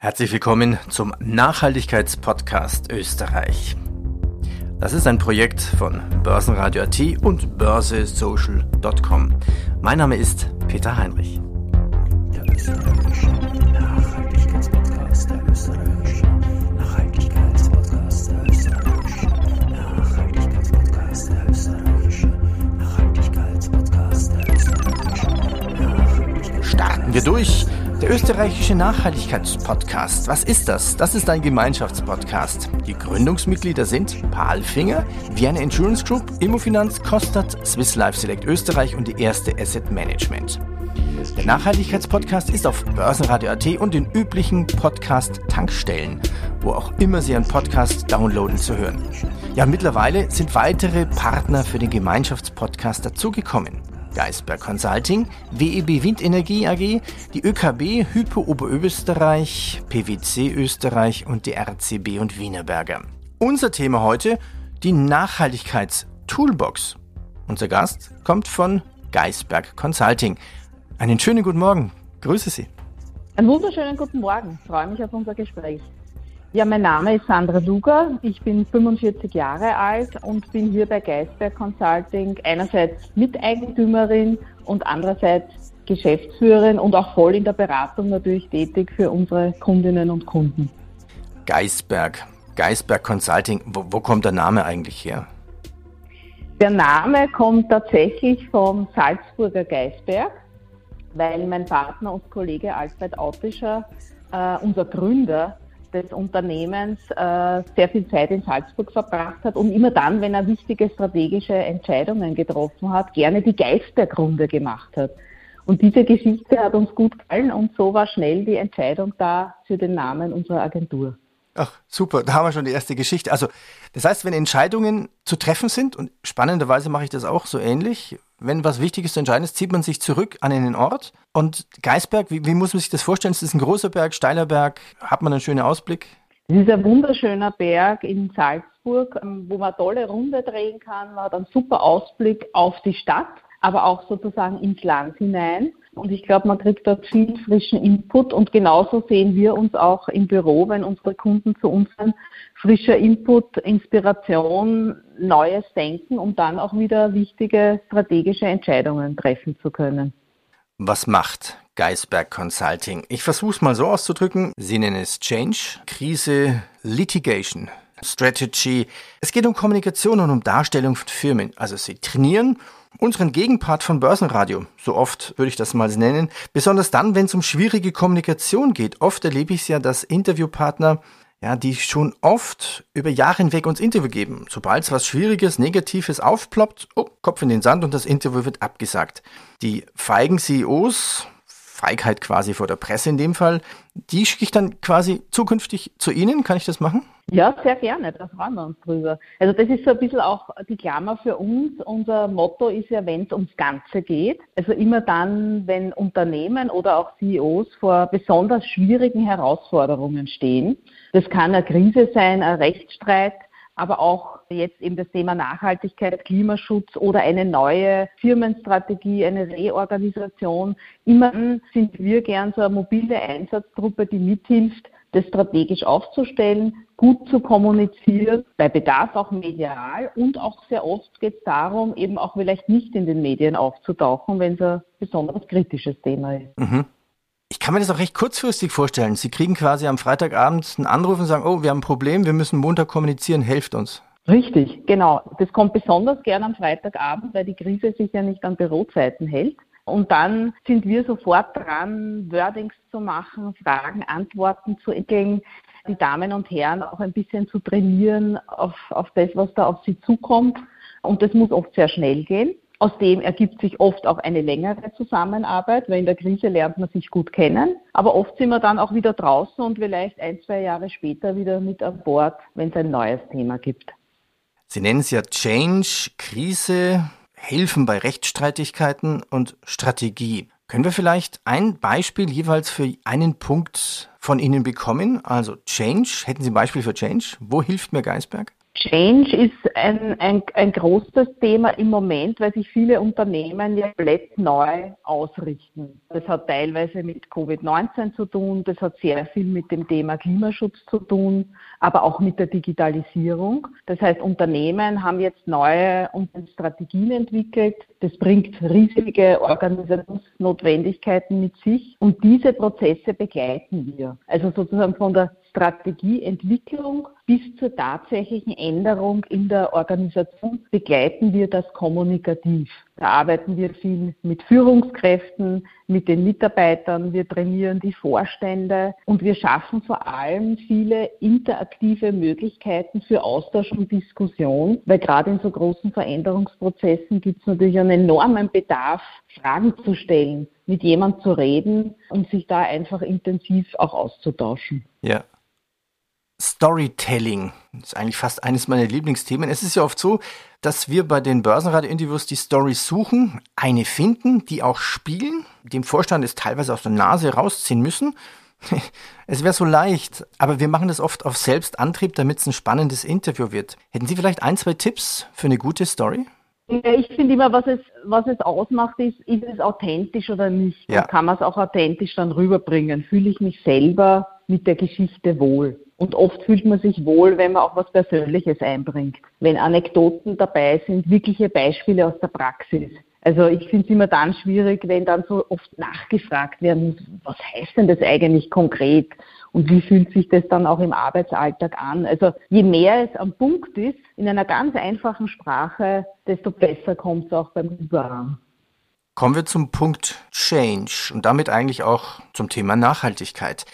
Herzlich willkommen zum Nachhaltigkeitspodcast Österreich. Das ist ein Projekt von Börsenradio AT und börsesocial.com. Mein Name ist Peter Heinrich. Der österreichische Nachhaltigkeitspodcast der österreichische Nachhaltigkeitspodcast der österreichische Nachhaltigkeitspodcast der österreichische Nachhaltigkeitspodcast der österreichische Starten wir durch der österreichische Nachhaltigkeitspodcast. Was ist das? Das ist ein Gemeinschaftspodcast. Die Gründungsmitglieder sind Palfinger, Vienna Insurance Group, Immofinanz, Kostat, Swiss Life Select Österreich und die erste Asset Management. Der Nachhaltigkeitspodcast ist auf Börsenradio.at und den üblichen Podcast-Tankstellen, wo auch immer Sie einen Podcast downloaden zu hören. Ja, mittlerweile sind weitere Partner für den Gemeinschaftspodcast dazugekommen. Geisberg Consulting, WEB Windenergie AG, die ÖKB, Hypo Oberösterreich, PwC Österreich und die RCB und Wienerberger. Unser Thema heute, die Nachhaltigkeitstoolbox. Unser Gast kommt von Geisberg Consulting. Einen schönen guten Morgen. Grüße Sie. Einen wunderschönen guten Morgen. Ich freue mich auf unser Gespräch. Ja, mein Name ist Sandra Luger. Ich bin 45 Jahre alt und bin hier bei Geisberg Consulting einerseits Miteigentümerin und andererseits Geschäftsführerin und auch voll in der Beratung natürlich tätig für unsere Kundinnen und Kunden. Geisberg, Geisberg Consulting, wo, wo kommt der Name eigentlich her? Der Name kommt tatsächlich vom Salzburger Geisberg, weil mein Partner und Kollege Alfred Autischer, äh, unser Gründer, des Unternehmens äh, sehr viel Zeit in Salzburg verbracht hat und immer dann, wenn er wichtige strategische Entscheidungen getroffen hat, gerne die Geistergründe gemacht hat. Und diese Geschichte hat uns gut gefallen und so war schnell die Entscheidung da für den Namen unserer Agentur. Ach, super, da haben wir schon die erste Geschichte. Also, das heißt, wenn Entscheidungen zu treffen sind, und spannenderweise mache ich das auch so ähnlich, wenn was Wichtiges zu entscheiden ist, zieht man sich zurück an einen Ort. Und Geisberg, wie, wie muss man sich das vorstellen? Ist das ein großer Berg, steiler Berg? Hat man einen schönen Ausblick? Es ist ein wunderschöner Berg in Salzburg, ähm, wo man tolle Runde drehen kann. Man hat einen super Ausblick auf die Stadt, aber auch sozusagen ins Land hinein. Und ich glaube, man kriegt dort viel frischen Input. Und genauso sehen wir uns auch im Büro, wenn unsere Kunden zu uns sind. Frischer Input, Inspiration, neues Denken, um dann auch wieder wichtige strategische Entscheidungen treffen zu können. Was macht Geisberg Consulting? Ich versuche es mal so auszudrücken. Sie nennen es Change, Krise, Litigation, Strategy. Es geht um Kommunikation und um Darstellung von Firmen. Also Sie trainieren unseren Gegenpart von Börsenradio, so oft würde ich das mal nennen, besonders dann, wenn es um schwierige Kommunikation geht. Oft erlebe ich es ja, dass Interviewpartner, ja, die schon oft über Jahre hinweg uns Interview geben. Sobald es was Schwieriges, Negatives aufploppt, oh, Kopf in den Sand und das Interview wird abgesagt. Die feigen CEOs, Feigheit quasi vor der Presse in dem Fall, die schicke ich dann quasi zukünftig zu Ihnen. Kann ich das machen? Ja, sehr gerne, da freuen wir uns drüber. Also das ist so ein bisschen auch die Klammer für uns. Unser Motto ist ja, wenn es ums Ganze geht. Also immer dann, wenn Unternehmen oder auch CEOs vor besonders schwierigen Herausforderungen stehen. Das kann eine Krise sein, ein Rechtsstreit, aber auch jetzt eben das Thema Nachhaltigkeit, Klimaschutz oder eine neue Firmenstrategie, eine Reorganisation. Immer sind wir gern so eine mobile Einsatzgruppe, die mithilft, das strategisch aufzustellen, gut zu kommunizieren, bei Bedarf auch medial und auch sehr oft geht es darum, eben auch vielleicht nicht in den Medien aufzutauchen, wenn es ein besonders kritisches Thema ist. Mhm. Ich kann mir das auch recht kurzfristig vorstellen. Sie kriegen quasi am Freitagabend einen Anruf und sagen, oh, wir haben ein Problem, wir müssen Montag kommunizieren, helft uns. Richtig, genau. Das kommt besonders gern am Freitagabend, weil die Krise sich ja nicht an Bürozeiten hält. Und dann sind wir sofort dran, Wordings zu machen, Fragen, Antworten zu entwickeln, die Damen und Herren auch ein bisschen zu trainieren auf, auf das, was da auf sie zukommt. Und das muss oft sehr schnell gehen. Aus dem ergibt sich oft auch eine längere Zusammenarbeit, weil in der Krise lernt man sich gut kennen. Aber oft sind wir dann auch wieder draußen und vielleicht ein, zwei Jahre später wieder mit an Bord, wenn es ein neues Thema gibt. Sie nennen es ja Change, Krise, Hilfen bei Rechtsstreitigkeiten und Strategie. Können wir vielleicht ein Beispiel jeweils für einen Punkt von Ihnen bekommen? Also Change, hätten Sie ein Beispiel für Change? Wo hilft mir Geisberg? Change ist ein, ein, ein großes Thema im Moment, weil sich viele Unternehmen ja komplett neu ausrichten. Das hat teilweise mit Covid-19 zu tun, das hat sehr viel mit dem Thema Klimaschutz zu tun, aber auch mit der Digitalisierung. Das heißt, Unternehmen haben jetzt neue Strategien entwickelt. Das bringt riesige Organisationsnotwendigkeiten mit sich und diese Prozesse begleiten wir. Also sozusagen von der Strategieentwicklung bis zur tatsächlichen Änderung in der Organisation begleiten wir das kommunikativ. Da arbeiten wir viel mit Führungskräften, mit den Mitarbeitern, wir trainieren die Vorstände und wir schaffen vor allem viele interaktive Möglichkeiten für Austausch und Diskussion, weil gerade in so großen Veränderungsprozessen gibt es natürlich einen enormen Bedarf, Fragen zu stellen, mit jemandem zu reden und sich da einfach intensiv auch auszutauschen. Ja, Storytelling. Das ist eigentlich fast eines meiner Lieblingsthemen. Es ist ja oft so, dass wir bei den Börsenradio-Interviews die Stories suchen, eine finden, die auch spielen, dem Vorstand es teilweise aus der Nase rausziehen müssen. Es wäre so leicht, aber wir machen das oft auf Selbstantrieb, damit es ein spannendes Interview wird. Hätten Sie vielleicht ein, zwei Tipps für eine gute Story? Ich finde immer, was es, was es ausmacht, ist, ist es authentisch oder nicht. Ja. Kann man es auch authentisch dann rüberbringen? Fühle ich mich selber mit der Geschichte wohl? Und oft fühlt man sich wohl, wenn man auch was Persönliches einbringt. Wenn Anekdoten dabei sind, wirkliche Beispiele aus der Praxis. Also ich finde es immer dann schwierig, wenn dann so oft nachgefragt werden muss, was heißt denn das eigentlich konkret und wie fühlt sich das dann auch im Arbeitsalltag an. Also je mehr es am Punkt ist, in einer ganz einfachen Sprache, desto besser kommt es auch beim Übergang. Kommen wir zum Punkt Change und damit eigentlich auch zum Thema Nachhaltigkeit.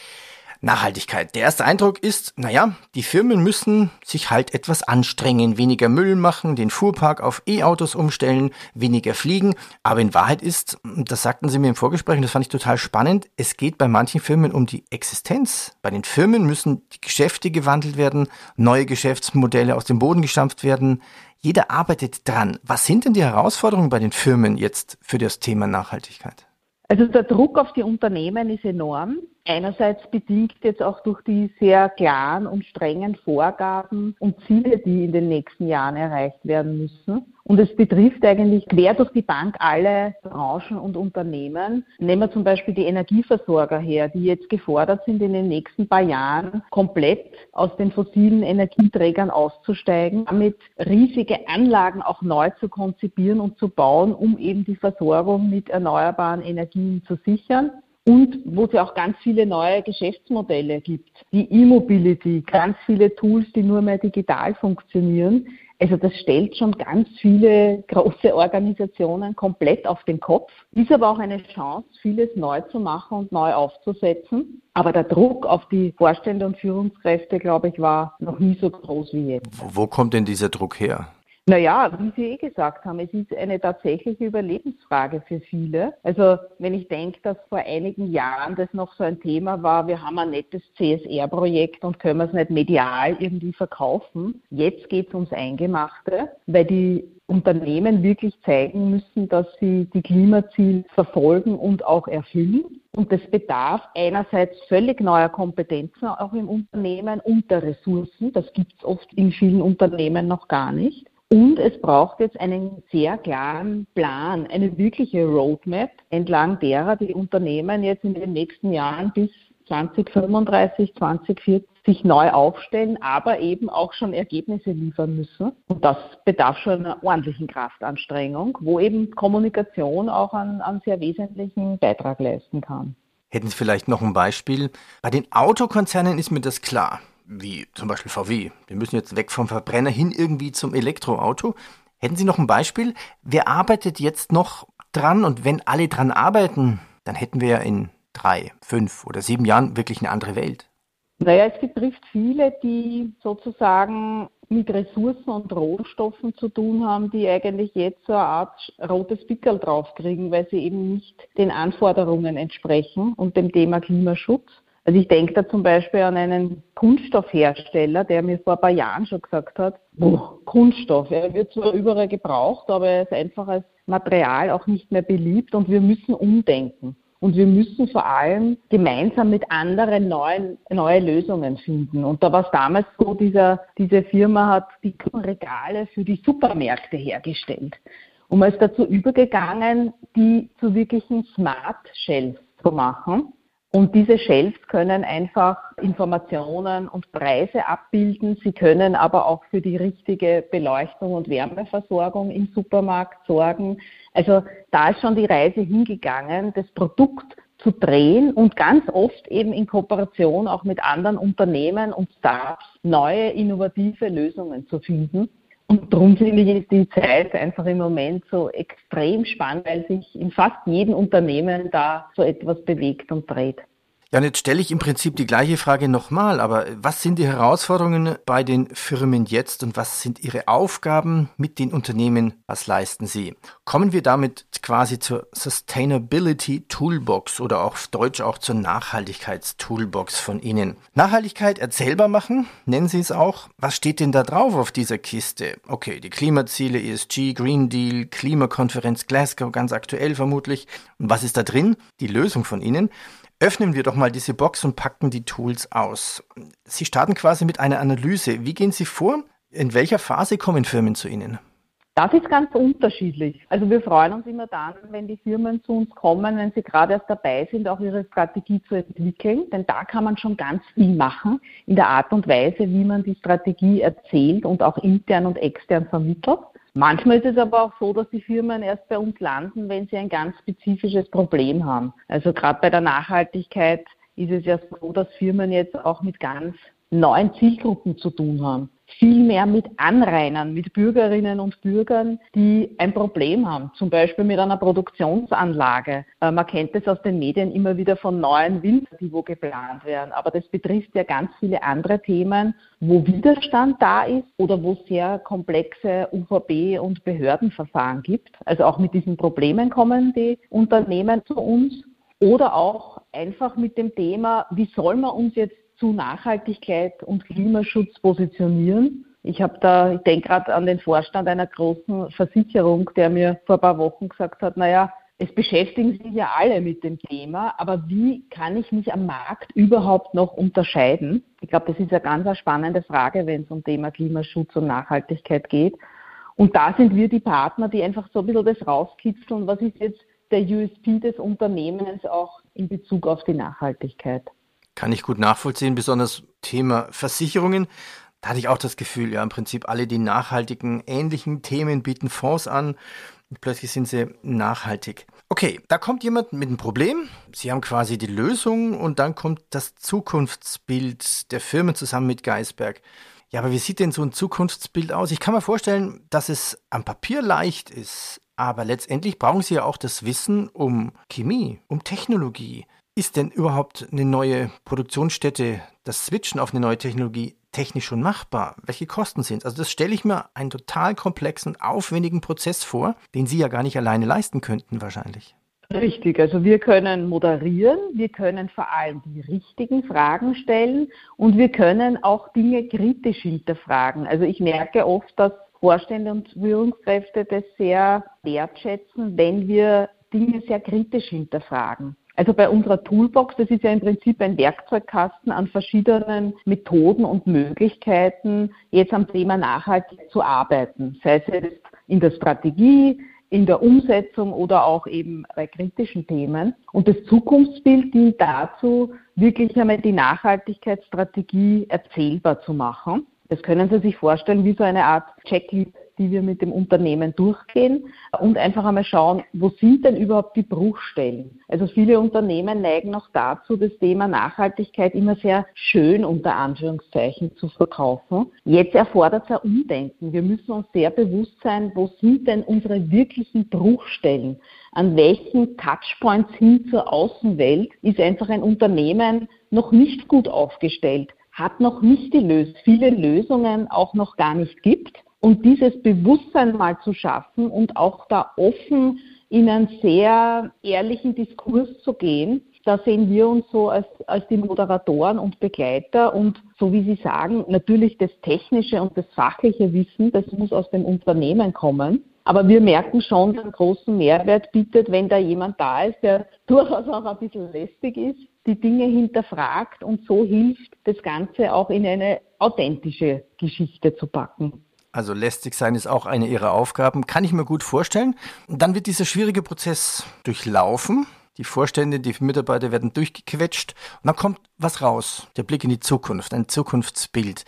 Nachhaltigkeit. Der erste Eindruck ist, naja, die Firmen müssen sich halt etwas anstrengen, weniger Müll machen, den Fuhrpark auf E-Autos umstellen, weniger fliegen. Aber in Wahrheit ist, das sagten Sie mir im Vorgespräch, und das fand ich total spannend, es geht bei manchen Firmen um die Existenz. Bei den Firmen müssen die Geschäfte gewandelt werden, neue Geschäftsmodelle aus dem Boden gestampft werden. Jeder arbeitet dran. Was sind denn die Herausforderungen bei den Firmen jetzt für das Thema Nachhaltigkeit? Also der Druck auf die Unternehmen ist enorm. Einerseits bedingt jetzt auch durch die sehr klaren und strengen Vorgaben und Ziele, die in den nächsten Jahren erreicht werden müssen. Und es betrifft eigentlich quer durch die Bank alle Branchen und Unternehmen. Nehmen wir zum Beispiel die Energieversorger her, die jetzt gefordert sind, in den nächsten paar Jahren komplett aus den fossilen Energieträgern auszusteigen, damit riesige Anlagen auch neu zu konzipieren und zu bauen, um eben die Versorgung mit erneuerbaren Energien zu sichern und wo es ja auch ganz viele neue Geschäftsmodelle gibt. Die E-Mobility, ganz viele Tools, die nur mehr digital funktionieren. Also das stellt schon ganz viele große Organisationen komplett auf den Kopf, ist aber auch eine Chance, vieles neu zu machen und neu aufzusetzen. Aber der Druck auf die Vorstände und Führungskräfte, glaube ich, war noch nie so groß wie jetzt. Wo kommt denn dieser Druck her? Naja, wie Sie eh gesagt haben, es ist eine tatsächliche Überlebensfrage für viele. Also wenn ich denke, dass vor einigen Jahren das noch so ein Thema war, wir haben ein nettes CSR-Projekt und können es nicht medial irgendwie verkaufen. Jetzt geht es ums Eingemachte, weil die Unternehmen wirklich zeigen müssen, dass sie die Klimaziele verfolgen und auch erfüllen. Und das bedarf einerseits völlig neuer Kompetenzen auch im Unternehmen und der Ressourcen. Das gibt es oft in vielen Unternehmen noch gar nicht. Und es braucht jetzt einen sehr klaren Plan, eine wirkliche Roadmap, entlang derer die Unternehmen jetzt in den nächsten Jahren bis 2035, 2040 sich neu aufstellen, aber eben auch schon Ergebnisse liefern müssen. Und das bedarf schon einer ordentlichen Kraftanstrengung, wo eben Kommunikation auch einen, einen sehr wesentlichen Beitrag leisten kann. Hätten Sie vielleicht noch ein Beispiel? Bei den Autokonzernen ist mir das klar wie zum Beispiel VW. Wir müssen jetzt weg vom Verbrenner hin irgendwie zum Elektroauto. Hätten Sie noch ein Beispiel? Wer arbeitet jetzt noch dran? Und wenn alle dran arbeiten, dann hätten wir ja in drei, fünf oder sieben Jahren wirklich eine andere Welt. Naja, es betrifft viele, die sozusagen mit Ressourcen und Rohstoffen zu tun haben, die eigentlich jetzt so eine Art rotes Pickel draufkriegen, weil sie eben nicht den Anforderungen entsprechen und dem Thema Klimaschutz. Also ich denke da zum Beispiel an einen Kunststoffhersteller, der mir vor ein paar Jahren schon gesagt hat, Kunststoff, er wird zwar überall gebraucht, aber er ist einfach als Material auch nicht mehr beliebt und wir müssen umdenken. Und wir müssen vor allem gemeinsam mit anderen neuen, neue Lösungen finden. Und da war es damals so, dieser, diese Firma hat die Regale für die Supermärkte hergestellt. Und man ist dazu übergegangen, die zu wirklichen Smart Shelves zu machen. Und diese Shelves können einfach Informationen und Preise abbilden. Sie können aber auch für die richtige Beleuchtung und Wärmeversorgung im Supermarkt sorgen. Also da ist schon die Reise hingegangen, das Produkt zu drehen und ganz oft eben in Kooperation auch mit anderen Unternehmen und Startups neue innovative Lösungen zu finden. Und darum finde ich die Zeit einfach im Moment so extrem spannend, weil sich in fast jedem Unternehmen da so etwas bewegt und dreht. Ja, und jetzt stelle ich im Prinzip die gleiche Frage nochmal, aber was sind die Herausforderungen bei den Firmen jetzt und was sind ihre Aufgaben mit den Unternehmen? Was leisten sie? Kommen wir damit quasi zur Sustainability Toolbox oder auf Deutsch auch zur Nachhaltigkeitstoolbox von Ihnen. Nachhaltigkeit erzählbar machen, nennen Sie es auch. Was steht denn da drauf auf dieser Kiste? Okay, die Klimaziele, ESG, Green Deal, Klimakonferenz Glasgow, ganz aktuell vermutlich. Und was ist da drin? Die Lösung von Ihnen. Öffnen wir doch mal diese Box und packen die Tools aus. Sie starten quasi mit einer Analyse. Wie gehen Sie vor? In welcher Phase kommen Firmen zu Ihnen? Das ist ganz unterschiedlich. Also wir freuen uns immer dann, wenn die Firmen zu uns kommen, wenn sie gerade erst dabei sind, auch ihre Strategie zu entwickeln. Denn da kann man schon ganz viel machen in der Art und Weise, wie man die Strategie erzählt und auch intern und extern vermittelt. Manchmal ist es aber auch so, dass die Firmen erst bei uns landen, wenn sie ein ganz spezifisches Problem haben. Also gerade bei der Nachhaltigkeit ist es ja so, dass Firmen jetzt auch mit ganz neuen Zielgruppen zu tun haben viel mehr mit Anrainern, mit Bürgerinnen und Bürgern, die ein Problem haben, zum Beispiel mit einer Produktionsanlage. Äh, man kennt es aus den Medien immer wieder von neuen Winter, die wo geplant werden, aber das betrifft ja ganz viele andere Themen, wo Widerstand da ist oder wo es sehr komplexe UVB- und Behördenverfahren gibt. Also auch mit diesen Problemen kommen die Unternehmen zu uns oder auch einfach mit dem Thema, wie soll man uns jetzt zu Nachhaltigkeit und Klimaschutz positionieren. Ich habe da, ich denke gerade an den Vorstand einer großen Versicherung, der mir vor ein paar Wochen gesagt hat, naja, es beschäftigen sich ja alle mit dem Thema, aber wie kann ich mich am Markt überhaupt noch unterscheiden? Ich glaube, das ist eine ganz spannende Frage, wenn es um Thema Klimaschutz und Nachhaltigkeit geht. Und da sind wir die Partner, die einfach so ein bisschen das rauskitzeln, was ist jetzt der USP des Unternehmens auch in Bezug auf die Nachhaltigkeit. Kann ich gut nachvollziehen, besonders Thema Versicherungen. Da hatte ich auch das Gefühl, ja, im Prinzip alle die nachhaltigen, ähnlichen Themen bieten Fonds an. Und plötzlich sind sie nachhaltig. Okay, da kommt jemand mit einem Problem. Sie haben quasi die Lösung und dann kommt das Zukunftsbild der Firmen zusammen mit Geisberg. Ja, aber wie sieht denn so ein Zukunftsbild aus? Ich kann mir vorstellen, dass es am Papier leicht ist, aber letztendlich brauchen Sie ja auch das Wissen um Chemie, um Technologie, ist denn überhaupt eine neue Produktionsstätte, das Switchen auf eine neue Technologie technisch schon machbar? Welche Kosten sind es? Also das stelle ich mir einen total komplexen, aufwendigen Prozess vor, den Sie ja gar nicht alleine leisten könnten wahrscheinlich. Richtig, also wir können moderieren, wir können vor allem die richtigen Fragen stellen und wir können auch Dinge kritisch hinterfragen. Also ich merke oft, dass Vorstände und Führungskräfte das sehr wertschätzen, wenn wir Dinge sehr kritisch hinterfragen. Also bei unserer Toolbox, das ist ja im Prinzip ein Werkzeugkasten an verschiedenen Methoden und Möglichkeiten, jetzt am Thema nachhaltig zu arbeiten. Sei es jetzt in der Strategie, in der Umsetzung oder auch eben bei kritischen Themen. Und das Zukunftsbild dient dazu, wirklich einmal die Nachhaltigkeitsstrategie erzählbar zu machen. Das können Sie sich vorstellen wie so eine Art Checklist die wir mit dem Unternehmen durchgehen und einfach einmal schauen, wo sind denn überhaupt die Bruchstellen? Also viele Unternehmen neigen noch dazu, das Thema Nachhaltigkeit immer sehr schön unter Anführungszeichen zu verkaufen. Jetzt erfordert es ein Umdenken. Wir müssen uns sehr bewusst sein, wo sind denn unsere wirklichen Bruchstellen? An welchen Touchpoints hin zur Außenwelt ist einfach ein Unternehmen noch nicht gut aufgestellt? hat noch nicht die Lösung, viele Lösungen auch noch gar nicht gibt und dieses Bewusstsein mal zu schaffen und auch da offen in einen sehr ehrlichen Diskurs zu gehen, da sehen wir uns so als, als die Moderatoren und Begleiter und so wie Sie sagen, natürlich das technische und das fachliche Wissen, das muss aus dem Unternehmen kommen. Aber wir merken schon, einen großen Mehrwert bietet, wenn da jemand da ist, der durchaus auch ein bisschen lästig ist, die Dinge hinterfragt und so hilft, das Ganze auch in eine authentische Geschichte zu packen. Also lästig sein ist auch eine ihrer Aufgaben, kann ich mir gut vorstellen. dann wird dieser schwierige Prozess durchlaufen. Die Vorstände, die Mitarbeiter werden durchgequetscht und dann kommt was raus. Der Blick in die Zukunft, ein Zukunftsbild.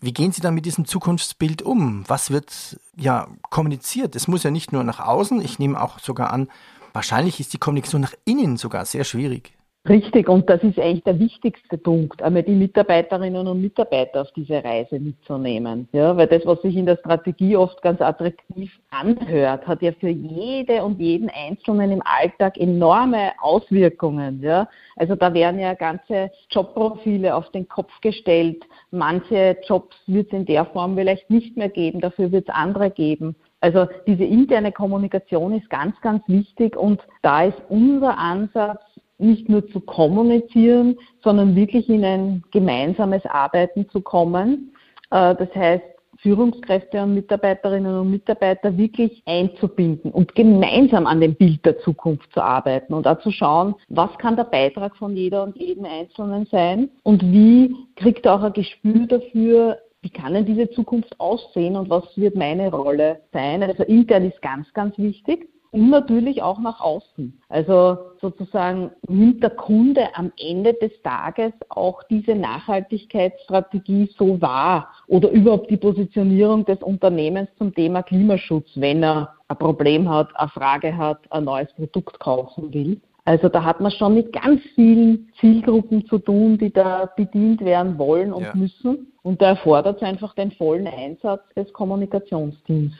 Wie gehen Sie dann mit diesem Zukunftsbild um? Was wird ja kommuniziert? Es muss ja nicht nur nach außen, ich nehme auch sogar an, wahrscheinlich ist die Kommunikation nach innen sogar sehr schwierig. Richtig, und das ist eigentlich der wichtigste Punkt, einmal die Mitarbeiterinnen und Mitarbeiter auf diese Reise mitzunehmen. Ja, weil das, was sich in der Strategie oft ganz attraktiv anhört, hat ja für jede und jeden Einzelnen im Alltag enorme Auswirkungen. Ja. Also da werden ja ganze Jobprofile auf den Kopf gestellt. Manche Jobs wird es in der Form vielleicht nicht mehr geben, dafür wird es andere geben. Also diese interne Kommunikation ist ganz, ganz wichtig und da ist unser Ansatz, nicht nur zu kommunizieren, sondern wirklich in ein gemeinsames Arbeiten zu kommen. Äh, das heißt, Führungskräfte und Mitarbeiterinnen und Mitarbeiter wirklich einzubinden und gemeinsam an dem Bild der Zukunft zu arbeiten und auch zu schauen, was kann der Beitrag von jeder und jedem Einzelnen sein und wie kriegt er auch ein Gespür dafür, wie kann denn diese Zukunft aussehen und was wird meine Rolle sein. Also intern ist ganz, ganz wichtig und natürlich auch nach außen. Also sozusagen nimmt der Kunde am Ende des Tages auch diese Nachhaltigkeitsstrategie so wahr oder überhaupt die Positionierung des Unternehmens zum Thema Klimaschutz, wenn er ein Problem hat, eine Frage hat, ein neues Produkt kaufen will. Also da hat man schon mit ganz vielen Zielgruppen zu tun, die da bedient werden wollen und ja. müssen. Und da erfordert es einfach den vollen Einsatz des Kommunikationsteams.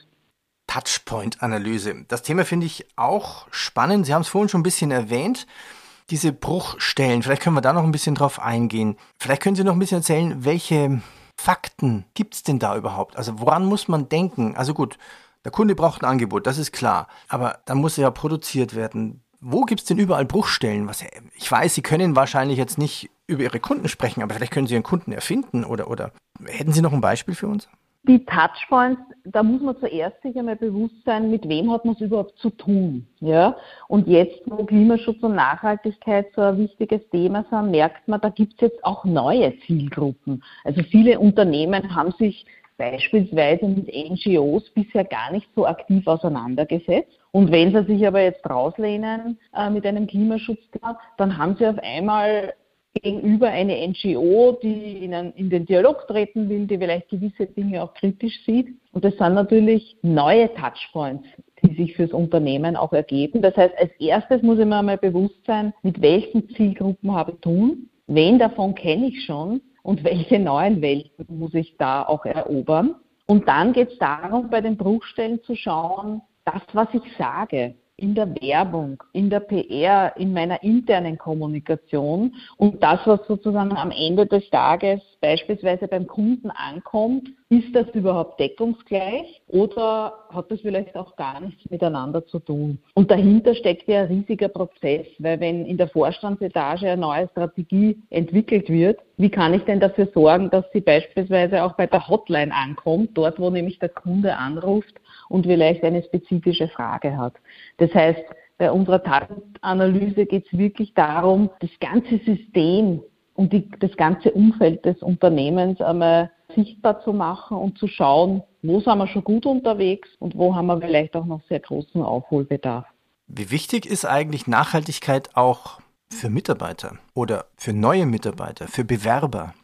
Touchpoint-Analyse. Das Thema finde ich auch spannend. Sie haben es vorhin schon ein bisschen erwähnt. Diese Bruchstellen, vielleicht können wir da noch ein bisschen drauf eingehen. Vielleicht können Sie noch ein bisschen erzählen, welche Fakten gibt es denn da überhaupt? Also woran muss man denken? Also gut, der Kunde braucht ein Angebot, das ist klar. Aber dann muss er ja produziert werden. Wo gibt es denn überall Bruchstellen? Was, ich weiß, Sie können wahrscheinlich jetzt nicht über Ihre Kunden sprechen, aber vielleicht können Sie Ihren Kunden erfinden oder, oder hätten Sie noch ein Beispiel für uns? Die Touchpoints, da muss man zuerst sich einmal bewusst sein, mit wem hat man es überhaupt zu tun. Ja? Und jetzt, wo Klimaschutz und Nachhaltigkeit so ein wichtiges Thema sind, merkt man, da gibt es jetzt auch neue Zielgruppen. Also viele Unternehmen haben sich beispielsweise mit NGOs bisher gar nicht so aktiv auseinandergesetzt. Und wenn sie sich aber jetzt rauslehnen äh, mit einem Klimaschutzthema, dann haben sie auf einmal gegenüber eine NGO, die in, einen, in, den Dialog treten will, die vielleicht gewisse Dinge auch kritisch sieht. Und das sind natürlich neue Touchpoints, die sich fürs Unternehmen auch ergeben. Das heißt, als erstes muss ich mir einmal bewusst sein, mit welchen Zielgruppen habe ich tun, wen davon kenne ich schon und welche neuen Welten muss ich da auch erobern. Und dann geht es darum, bei den Bruchstellen zu schauen, das, was ich sage, in der Werbung, in der PR, in meiner internen Kommunikation und das, was sozusagen am Ende des Tages beispielsweise beim Kunden ankommt, ist das überhaupt deckungsgleich oder hat das vielleicht auch gar nichts miteinander zu tun? Und dahinter steckt ja ein riesiger Prozess, weil wenn in der Vorstandsetage eine neue Strategie entwickelt wird, wie kann ich denn dafür sorgen, dass sie beispielsweise auch bei der Hotline ankommt, dort wo nämlich der Kunde anruft und vielleicht eine spezifische Frage hat. Das heißt, bei unserer Datenanalyse geht es wirklich darum, das ganze System und die, das ganze Umfeld des Unternehmens einmal sichtbar zu machen und zu schauen, wo sind wir schon gut unterwegs und wo haben wir vielleicht auch noch sehr großen Aufholbedarf. Wie wichtig ist eigentlich Nachhaltigkeit auch für Mitarbeiter oder für neue Mitarbeiter, für Bewerber?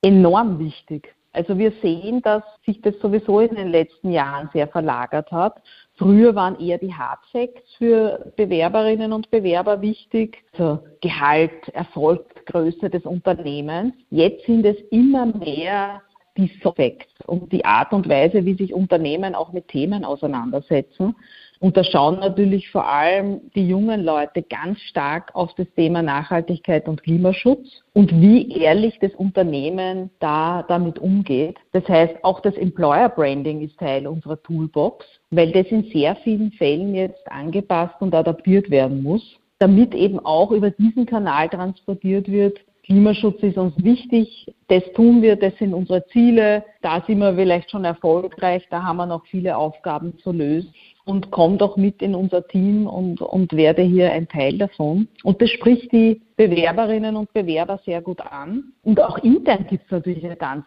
Enorm wichtig. Also wir sehen, dass sich das sowieso in den letzten Jahren sehr verlagert hat. Früher waren eher die Hard Facts für Bewerberinnen und Bewerber wichtig, also Gehalt, Erfolg, Größe des Unternehmens. Jetzt sind es immer mehr die Soft Facts und die Art und Weise, wie sich Unternehmen auch mit Themen auseinandersetzen. Und da schauen natürlich vor allem die jungen Leute ganz stark auf das Thema Nachhaltigkeit und Klimaschutz und wie ehrlich das Unternehmen da damit umgeht. Das heißt, auch das Employer Branding ist Teil unserer Toolbox, weil das in sehr vielen Fällen jetzt angepasst und adaptiert werden muss, damit eben auch über diesen Kanal transportiert wird, Klimaschutz ist uns wichtig, das tun wir, das sind unsere Ziele, da sind wir vielleicht schon erfolgreich, da haben wir noch viele Aufgaben zu lösen. Und komm doch mit in unser Team und, und werde hier ein Teil davon. Und das spricht die Bewerberinnen und Bewerber sehr gut an. Und auch intern gibt es natürlich eine ganz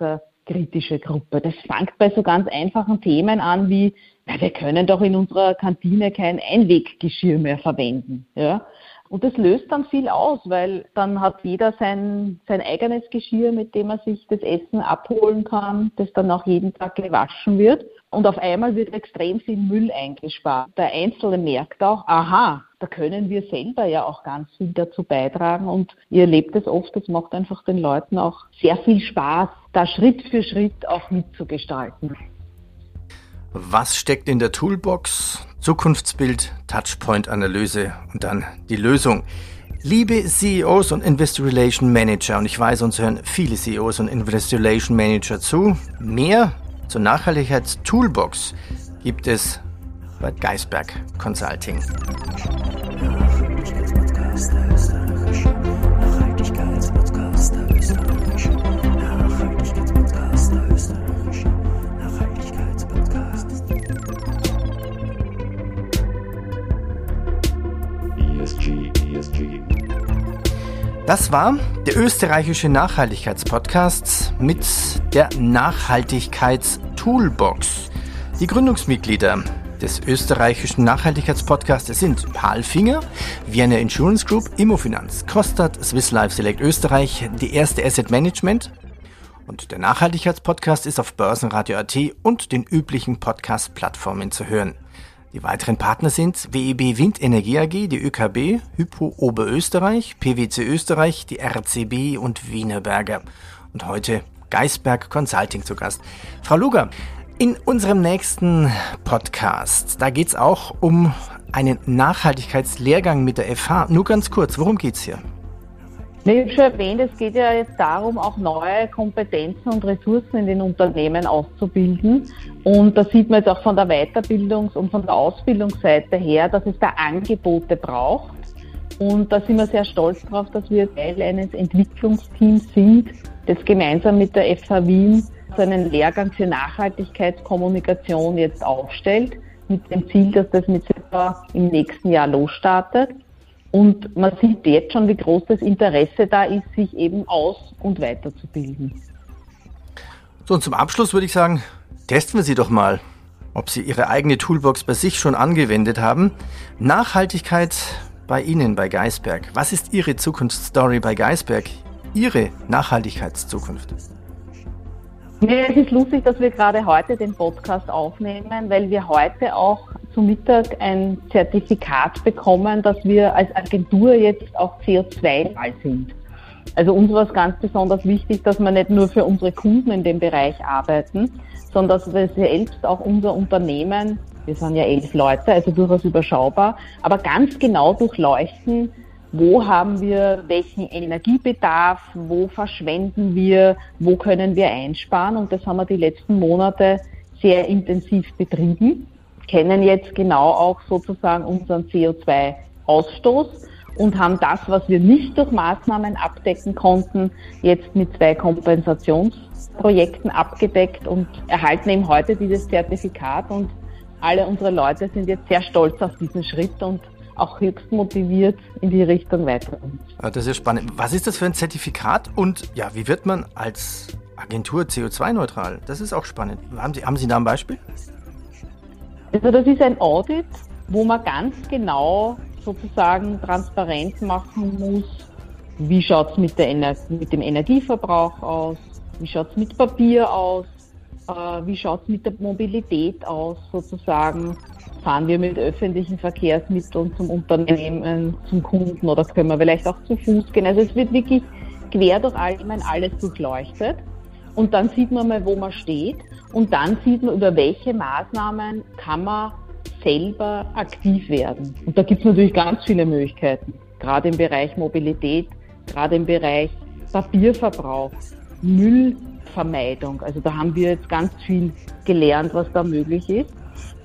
kritische Gruppe. Das fängt bei so ganz einfachen Themen an wie, na, wir können doch in unserer Kantine kein Einweggeschirr mehr verwenden. Ja? Und das löst dann viel aus, weil dann hat jeder sein, sein eigenes Geschirr, mit dem er sich das Essen abholen kann, das dann auch jeden Tag gewaschen wird. Und auf einmal wird extrem viel Müll eingespart. Der Einzelne merkt auch, aha, da können wir selber ja auch ganz viel dazu beitragen. Und ihr erlebt es oft, das macht einfach den Leuten auch sehr viel Spaß, da Schritt für Schritt auch mitzugestalten. Was steckt in der Toolbox? Zukunftsbild, Touchpoint-Analyse und dann die Lösung. Liebe CEOs und Investor Relation Manager, und ich weiß, uns hören viele CEOs und Investor Relation Manager zu, mehr zur Nachhaltigkeits-Toolbox gibt es bei Geisberg Consulting. Das war der österreichische Nachhaltigkeitspodcast mit der Nachhaltigkeitstoolbox. Die Gründungsmitglieder des österreichischen Nachhaltigkeitspodcasts sind Palfinger, Vienna Insurance Group, Immofinanz, Kostat, Swiss Life Select Österreich, die erste Asset Management. Und der Nachhaltigkeitspodcast ist auf Börsenradio.at und den üblichen Podcast-Plattformen zu hören. Die weiteren Partner sind WEB Windenergie AG, die ÖKB, Hypo Oberösterreich, PwC Österreich, die RCB und Wienerberger. Und heute Geisberg Consulting zu Gast. Frau Luger, in unserem nächsten Podcast, da geht es auch um einen Nachhaltigkeitslehrgang mit der FH. Nur ganz kurz, worum geht es hier? Ich schon erwähnt, es geht ja jetzt darum, auch neue Kompetenzen und Ressourcen in den Unternehmen auszubilden. Und da sieht man jetzt auch von der Weiterbildungs- und von der Ausbildungsseite her, dass es da Angebote braucht. Und da sind wir sehr stolz darauf, dass wir Teil eines Entwicklungsteams sind, das gemeinsam mit der FH Wien so einen Lehrgang für Nachhaltigkeitskommunikation jetzt aufstellt, mit dem Ziel, dass das mit im nächsten Jahr losstartet. Und man sieht jetzt schon, wie groß das Interesse da ist, sich eben aus- und weiterzubilden. So, und zum Abschluss würde ich sagen, testen wir Sie doch mal, ob Sie Ihre eigene Toolbox bei sich schon angewendet haben. Nachhaltigkeit bei Ihnen, bei Geisberg. Was ist Ihre Zukunftsstory bei Geisberg? Ihre Nachhaltigkeitszukunft? Nee, es ist lustig, dass wir gerade heute den Podcast aufnehmen, weil wir heute auch zu Mittag ein Zertifikat bekommen, dass wir als Agentur jetzt auch CO2-neutral sind. Also uns war es ganz besonders wichtig, dass wir nicht nur für unsere Kunden in dem Bereich arbeiten, sondern dass wir selbst auch unser Unternehmen, wir sind ja elf Leute, also durchaus überschaubar, aber ganz genau durchleuchten, wo haben wir welchen Energiebedarf, wo verschwenden wir, wo können wir einsparen. Und das haben wir die letzten Monate sehr intensiv betrieben kennen jetzt genau auch sozusagen unseren CO2-Ausstoß und haben das, was wir nicht durch Maßnahmen abdecken konnten, jetzt mit zwei Kompensationsprojekten abgedeckt und erhalten eben heute dieses Zertifikat und alle unsere Leute sind jetzt sehr stolz auf diesen Schritt und auch höchst motiviert in die Richtung weiter. Ah, das ist spannend. Was ist das für ein Zertifikat und ja, wie wird man als Agentur CO2-neutral? Das ist auch spannend. Haben Sie, haben Sie da ein Beispiel? Also das ist ein Audit, wo man ganz genau sozusagen transparent machen muss, wie schaut es mit, mit, dem Energieverbrauch aus, wie schaut es mit Papier aus, äh, wie schaut es mit der Mobilität aus sozusagen. Fahren wir mit öffentlichen Verkehrsmitteln zum Unternehmen, zum Kunden oder können wir vielleicht auch zu Fuß gehen? Also es wird wirklich quer durch allgemein alles durchleuchtet. Und dann sieht man mal, wo man steht. Und dann sieht man, über welche Maßnahmen kann man selber aktiv werden. Und da gibt es natürlich ganz viele Möglichkeiten, gerade im Bereich Mobilität, gerade im Bereich Papierverbrauch, Müllvermeidung. Also da haben wir jetzt ganz viel gelernt, was da möglich ist.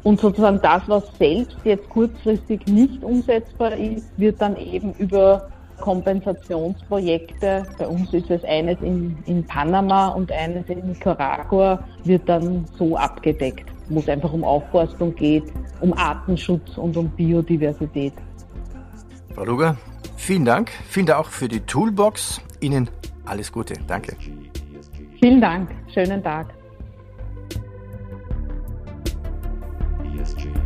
Und sozusagen das, was selbst jetzt kurzfristig nicht umsetzbar ist, wird dann eben über Kompensationsprojekte. Bei uns ist es eines in, in Panama und eines in Nicaragua, wird dann so abgedeckt, wo es einfach um Aufforstung geht, um Artenschutz und um Biodiversität. Frau Luger, vielen Dank. Vielen Dank auch für die Toolbox. Ihnen alles Gute. Danke. Vielen Dank. Schönen Tag. ESG.